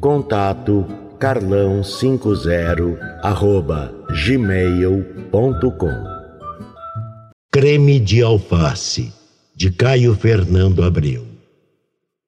Contato carlão50 arroba gmail.com Creme de alface de Caio Fernando Abreu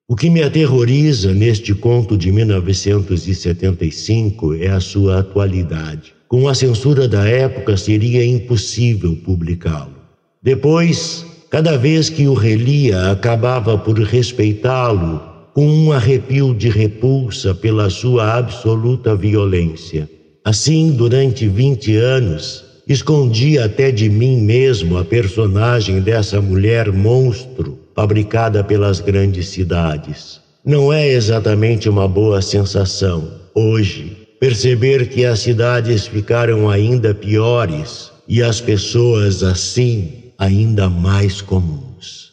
O que me aterroriza neste conto de 1975 é a sua atualidade. Com a censura da época seria impossível publicá-lo. Depois, cada vez que o relia, acabava por respeitá-lo com um arrepio de repulsa pela sua absoluta violência. Assim, durante vinte anos, escondi até de mim mesmo a personagem dessa mulher monstro fabricada pelas grandes cidades. Não é exatamente uma boa sensação, hoje, perceber que as cidades ficaram ainda piores e as pessoas assim ainda mais comuns.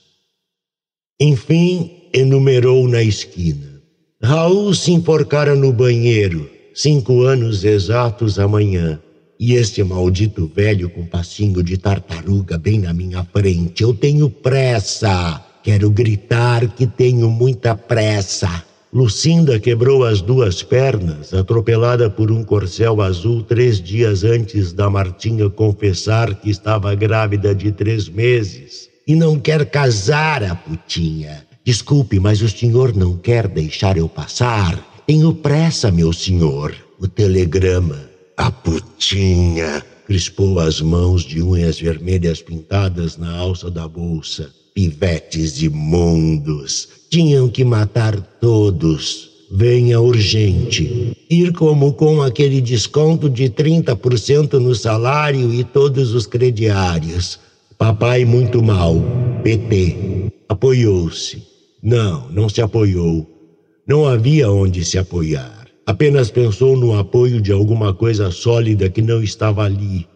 Enfim, enumerou na esquina. Raul se enforcara no banheiro, cinco anos exatos amanhã. E este maldito velho com passinho de tartaruga bem na minha frente. Eu tenho pressa. Quero gritar que tenho muita pressa. Lucinda quebrou as duas pernas, atropelada por um corcel azul três dias antes da Martinha confessar que estava grávida de três meses. E não quer casar, a putinha. Desculpe, mas o senhor não quer deixar eu passar? Tenho pressa, meu senhor. O telegrama. A putinha. Crispou as mãos de unhas vermelhas pintadas na alça da bolsa. Pivetes imundos. Tinham que matar todos. Venha urgente. Ir como com aquele desconto de 30% no salário e todos os crediários. Papai muito mal. PT. Apoiou-se. Não, não se apoiou. Não havia onde se apoiar. Apenas pensou no apoio de alguma coisa sólida que não estava ali.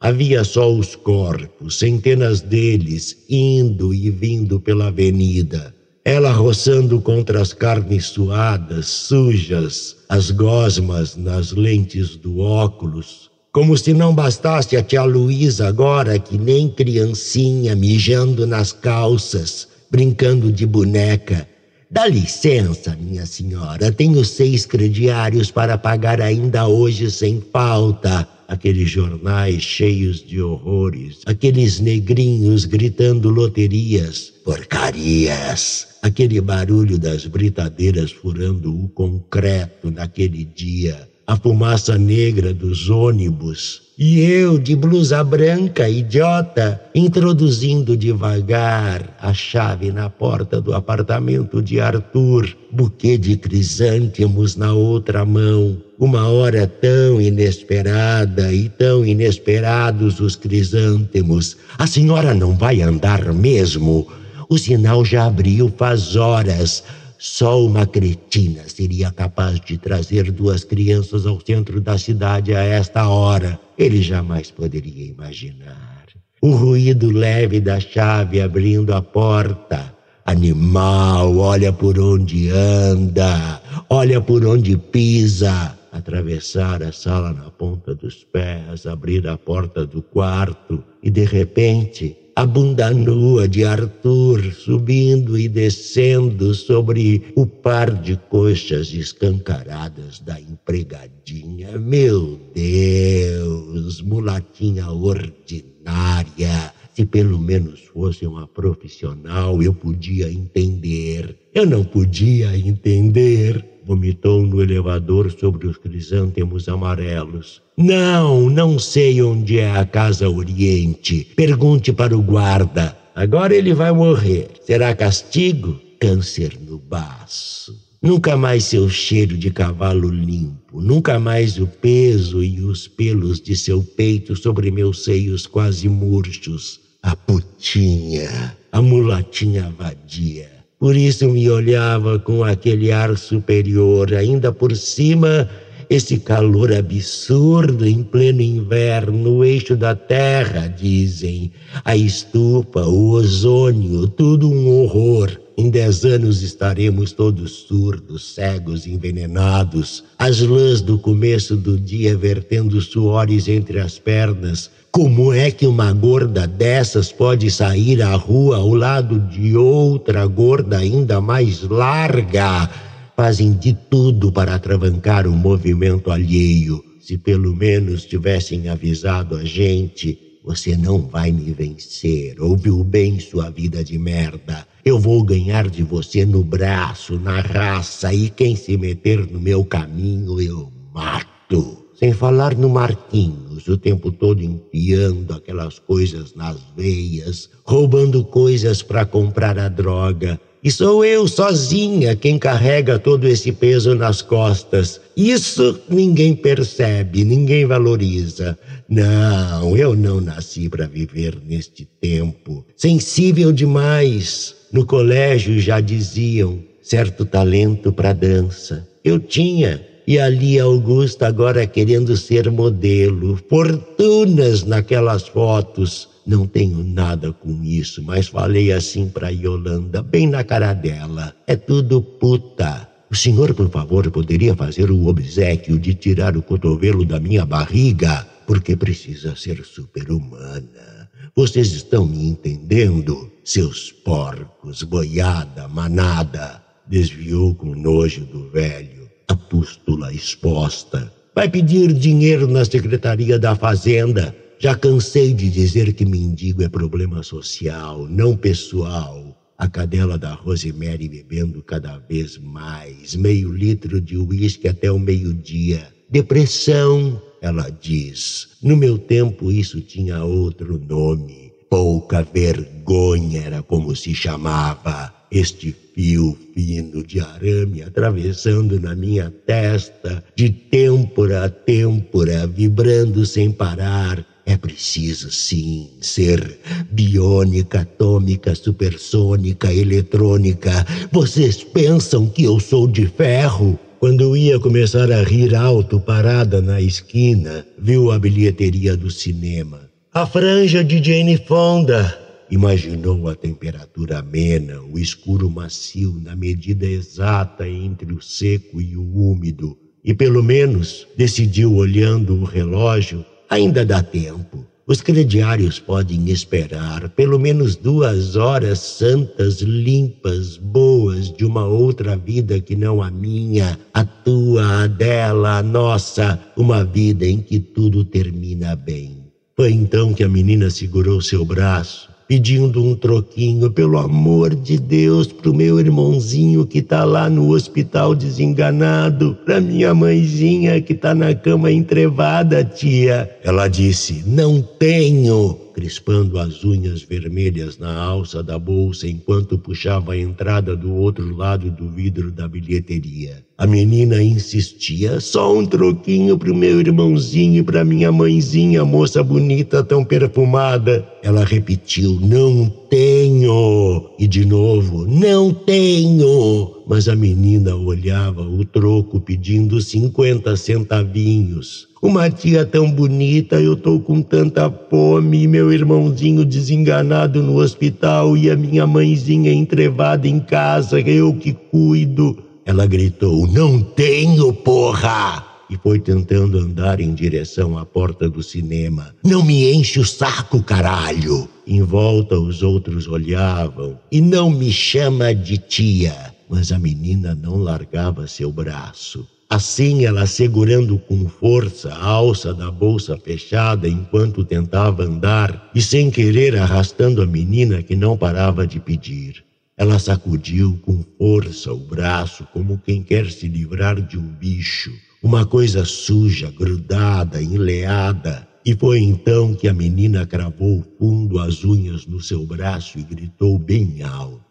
Havia só os corpos, centenas deles, indo e vindo pela avenida. Ela roçando contra as carnes suadas, sujas, as gosmas nas lentes do óculos, como se não bastasse a tia Luísa agora, que nem criancinha mijando nas calças, brincando de boneca. Dá licença, minha senhora, tenho seis crediários para pagar ainda hoje sem falta. Aqueles jornais cheios de horrores, aqueles negrinhos gritando loterias, porcarias, aquele barulho das britadeiras furando o concreto naquele dia a fumaça negra dos ônibus. E eu, de blusa branca, idiota, introduzindo devagar a chave na porta do apartamento de Arthur, buquê de crisântemos na outra mão. Uma hora tão inesperada e tão inesperados os crisântemos. A senhora não vai andar mesmo? O sinal já abriu faz horas. Só uma cretina seria capaz de trazer duas crianças ao centro da cidade a esta hora. Ele jamais poderia imaginar. O ruído leve da chave abrindo a porta. Animal, olha por onde anda, olha por onde pisa. Atravessar a sala na ponta dos pés, abrir a porta do quarto e, de repente, a bunda nua de Arthur subindo e descendo sobre o par de coxas escancaradas da empregadinha. Meu Deus, mulatinha ordinária. Se pelo menos fosse uma profissional, eu podia entender. Eu não podia entender. Vomitou no elevador sobre os crisântemos amarelos. Não, não sei onde é a Casa Oriente. Pergunte para o guarda. Agora ele vai morrer. Será castigo? Câncer no baço. Nunca mais seu cheiro de cavalo limpo, nunca mais o peso e os pelos de seu peito sobre meus seios quase murchos. A putinha, a mulatinha vadia. Por isso me olhava com aquele ar superior, ainda por cima esse calor absurdo em pleno inverno, o eixo da terra, dizem, a estufa, o ozônio, tudo um horror. Em dez anos estaremos todos surdos, cegos, envenenados. As lãs do começo do dia vertendo suores entre as pernas. Como é que uma gorda dessas pode sair à rua ao lado de outra gorda ainda mais larga? Fazem de tudo para atravancar o movimento alheio. Se pelo menos tivessem avisado a gente, você não vai me vencer. Ouviu bem sua vida de merda. Eu vou ganhar de você no braço, na raça, e quem se meter no meu caminho eu mato. Sem falar no Marquinhos, o tempo todo enfiando aquelas coisas nas veias, roubando coisas para comprar a droga. E sou eu sozinha quem carrega todo esse peso nas costas. Isso ninguém percebe, ninguém valoriza. Não, eu não nasci para viver neste tempo. Sensível demais. No colégio já diziam certo talento para dança. Eu tinha. E ali Augusta agora querendo ser modelo. Fortunas naquelas fotos. Não tenho nada com isso, mas falei assim para Yolanda, bem na cara dela. É tudo puta. O senhor, por favor, poderia fazer o obsequio de tirar o cotovelo da minha barriga? Porque precisa ser super-humana. Vocês estão me entendendo? Seus porcos, boiada, manada. Desviou com nojo do velho, a pústula exposta. Vai pedir dinheiro na Secretaria da Fazenda. Já cansei de dizer que mendigo é problema social, não pessoal. A cadela da Rosemary bebendo cada vez mais, meio litro de uísque até o meio-dia. Depressão, ela diz. No meu tempo isso tinha outro nome. Pouca vergonha era como se chamava. Este fio fino de arame atravessando na minha testa, de têmpora a têmpora, vibrando sem parar. É preciso, sim, ser biônica, atômica, supersônica, eletrônica. Vocês pensam que eu sou de ferro? Quando ia começar a rir alto, parada na esquina, viu a bilheteria do cinema. A franja de Jane Fonda. Imaginou a temperatura amena, o escuro macio na medida exata entre o seco e o úmido, e pelo menos decidiu, olhando o relógio, ainda dá tempo. Os crediários podem esperar pelo menos duas horas santas, limpas, boas de uma outra vida que não a minha, a tua, a dela, a nossa, uma vida em que tudo termina bem. Foi então que a menina segurou seu braço pedindo um troquinho, pelo amor de Deus, pro meu irmãozinho que tá lá no hospital desenganado, pra minha mãezinha que tá na cama entrevada, tia. Ela disse: Não tenho crispando as unhas vermelhas na alça da bolsa enquanto puxava a entrada do outro lado do vidro da bilheteria. A menina insistia: só um troquinho pro meu irmãozinho e pra minha mãezinha, moça bonita tão perfumada. Ela repetiu: não tenho. E de novo: não tenho. Mas a menina olhava o troco pedindo cinquenta centavinhos. Uma tia tão bonita, eu tô com tanta fome, meu irmãozinho desenganado no hospital e a minha mãezinha entrevada em casa, eu que cuido. Ela gritou: Não tenho, porra! E foi tentando andar em direção à porta do cinema. Não me enche o saco, caralho! Em volta os outros olhavam. E não me chama de tia. Mas a menina não largava seu braço. Assim, ela segurando com força a alça da bolsa fechada enquanto tentava andar e sem querer arrastando a menina que não parava de pedir. Ela sacudiu com força o braço, como quem quer se livrar de um bicho, uma coisa suja, grudada, enleada. E foi então que a menina cravou fundo as unhas no seu braço e gritou bem alto.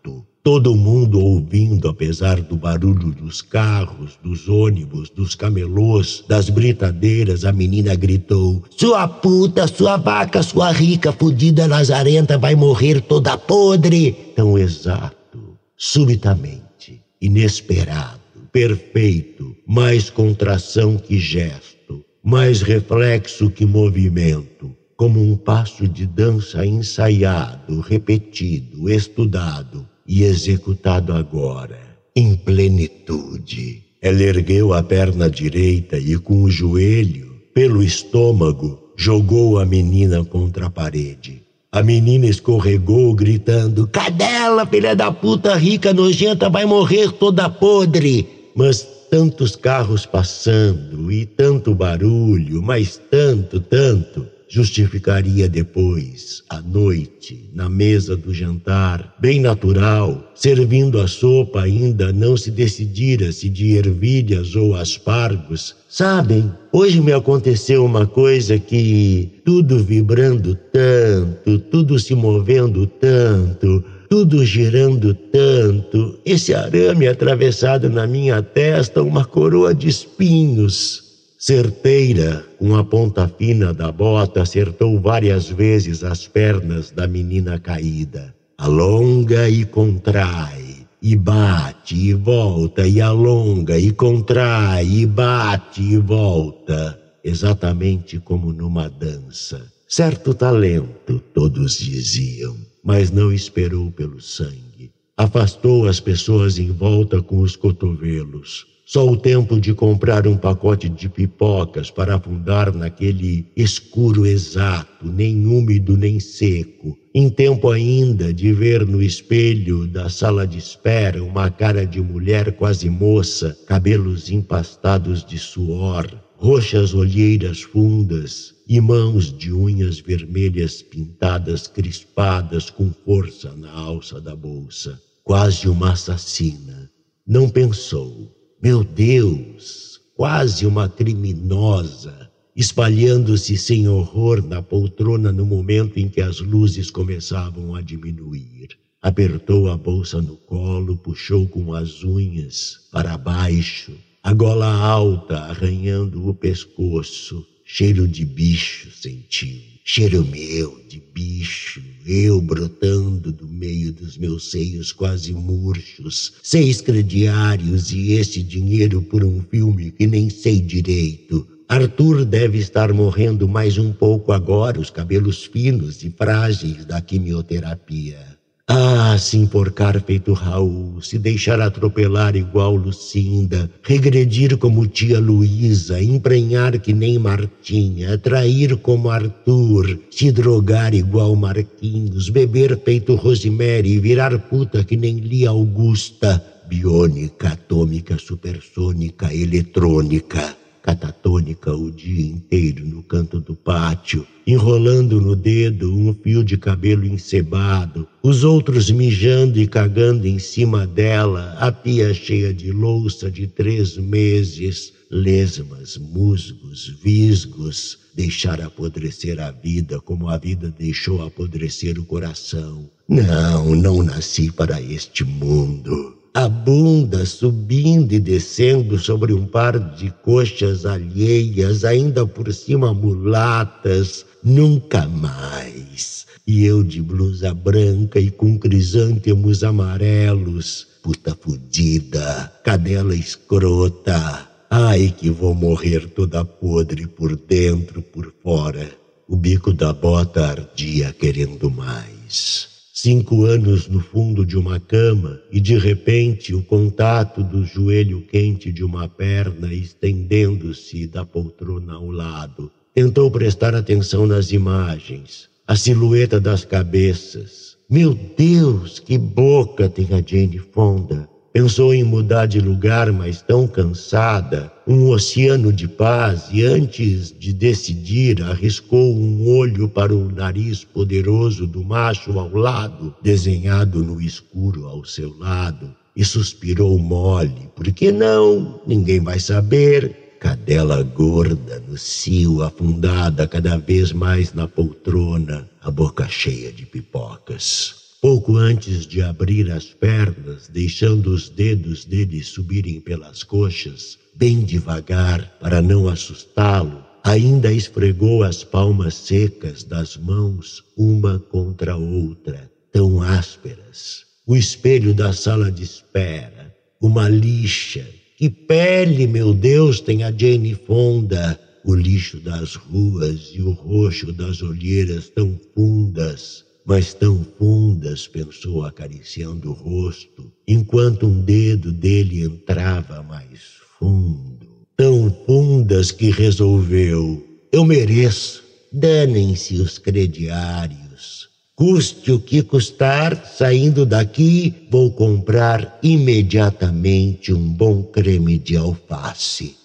Todo mundo ouvindo, apesar do barulho dos carros, dos ônibus, dos camelôs, das britadeiras, a menina gritou: Sua puta, sua vaca, sua rica, fudida lazarenta vai morrer toda podre. Tão exato, subitamente, inesperado, perfeito, mais contração que gesto, mais reflexo que movimento como um passo de dança ensaiado, repetido, estudado e executado agora, em plenitude. Ela ergueu a perna direita e, com o joelho, pelo estômago, jogou a menina contra a parede. A menina escorregou, gritando: Cadela, filha da puta rica, nojenta, vai morrer toda podre! Mas tantos carros passando e tanto barulho, mas tanto, tanto justificaria depois, à noite, na mesa do jantar, bem natural, servindo a sopa ainda não se decidira se de ervilhas ou aspargos. Sabem, hoje me aconteceu uma coisa que tudo vibrando tanto, tudo se movendo tanto, tudo girando tanto, esse arame atravessado na minha testa, uma coroa de espinhos certeira, com a ponta fina da bota, acertou várias vezes as pernas da menina caída. Alonga e contrai, e bate e volta, e alonga e contrai, e bate e volta, exatamente como numa dança. Certo talento, todos diziam, mas não esperou pelo sangue. Afastou as pessoas em volta com os cotovelos só o tempo de comprar um pacote de pipocas para afundar naquele escuro exato, nem úmido nem seco. Em tempo ainda de ver no espelho da sala de espera uma cara de mulher quase moça, cabelos empastados de suor, roxas olheiras fundas e mãos de unhas vermelhas pintadas crispadas com força na alça da bolsa. Quase uma assassina. Não pensou meu Deus, quase uma criminosa, espalhando-se sem horror na poltrona no momento em que as luzes começavam a diminuir. Apertou a bolsa no colo, puxou com as unhas para baixo, a gola alta arranhando o pescoço, cheiro de bicho sentiu. Cheiro meu de bicho, eu brotando do meio dos meus seios quase murchos, seis crediários e esse dinheiro por um filme que nem sei direito. Arthur deve estar morrendo mais um pouco agora, os cabelos finos e frágeis da quimioterapia. Ah, se enforcar feito Raul, se deixar atropelar igual Lucinda, regredir como tia Luísa, emprenhar que nem Martinha, trair como Arthur, se drogar igual Marquinhos, beber feito Rosemary virar puta que nem Lia Augusta, biônica, atômica, supersônica, eletrônica catatônica o dia inteiro no canto do pátio, enrolando no dedo um fio de cabelo encebado, os outros mijando e cagando em cima dela, a pia cheia de louça de três meses, lesmas, musgos, visgos, deixar apodrecer a vida como a vida deixou apodrecer o coração. Não, não nasci para este mundo a bunda subindo e descendo sobre um par de coxas alheias, ainda por cima mulatas, nunca mais. E eu de blusa branca e com crisântemos amarelos, puta fudida, cadela escrota. Ai que vou morrer toda podre por dentro, por fora. O bico da bota ardia querendo mais cinco anos no fundo de uma cama e de repente o contato do joelho quente de uma perna estendendo-se da poltrona ao lado. Tentou prestar atenção nas imagens, a silhueta das cabeças. Meu Deus, que boca tem a Jane Fonda! Pensou em mudar de lugar, mas tão cansada, um oceano de paz, e antes de decidir, arriscou um olho para o nariz poderoso do macho ao lado, desenhado no escuro ao seu lado, e suspirou mole. Por que não? Ninguém vai saber. Cadela gorda no cio, afundada cada vez mais na poltrona, a boca cheia de pipocas. Pouco antes de abrir as pernas, deixando os dedos dele subirem pelas coxas, bem devagar, para não assustá-lo, ainda esfregou as palmas secas das mãos uma contra a outra, tão ásperas. O espelho da sala de espera, uma lixa. Que pele, meu Deus, tem a Jane Fonda! O lixo das ruas e o roxo das olheiras tão fundas mas tão fundas, pensou acariciando o rosto, enquanto um dedo dele entrava mais fundo. Tão fundas que resolveu: eu mereço, danem-se os crediários. Custe o que custar, saindo daqui, vou comprar imediatamente um bom creme de alface.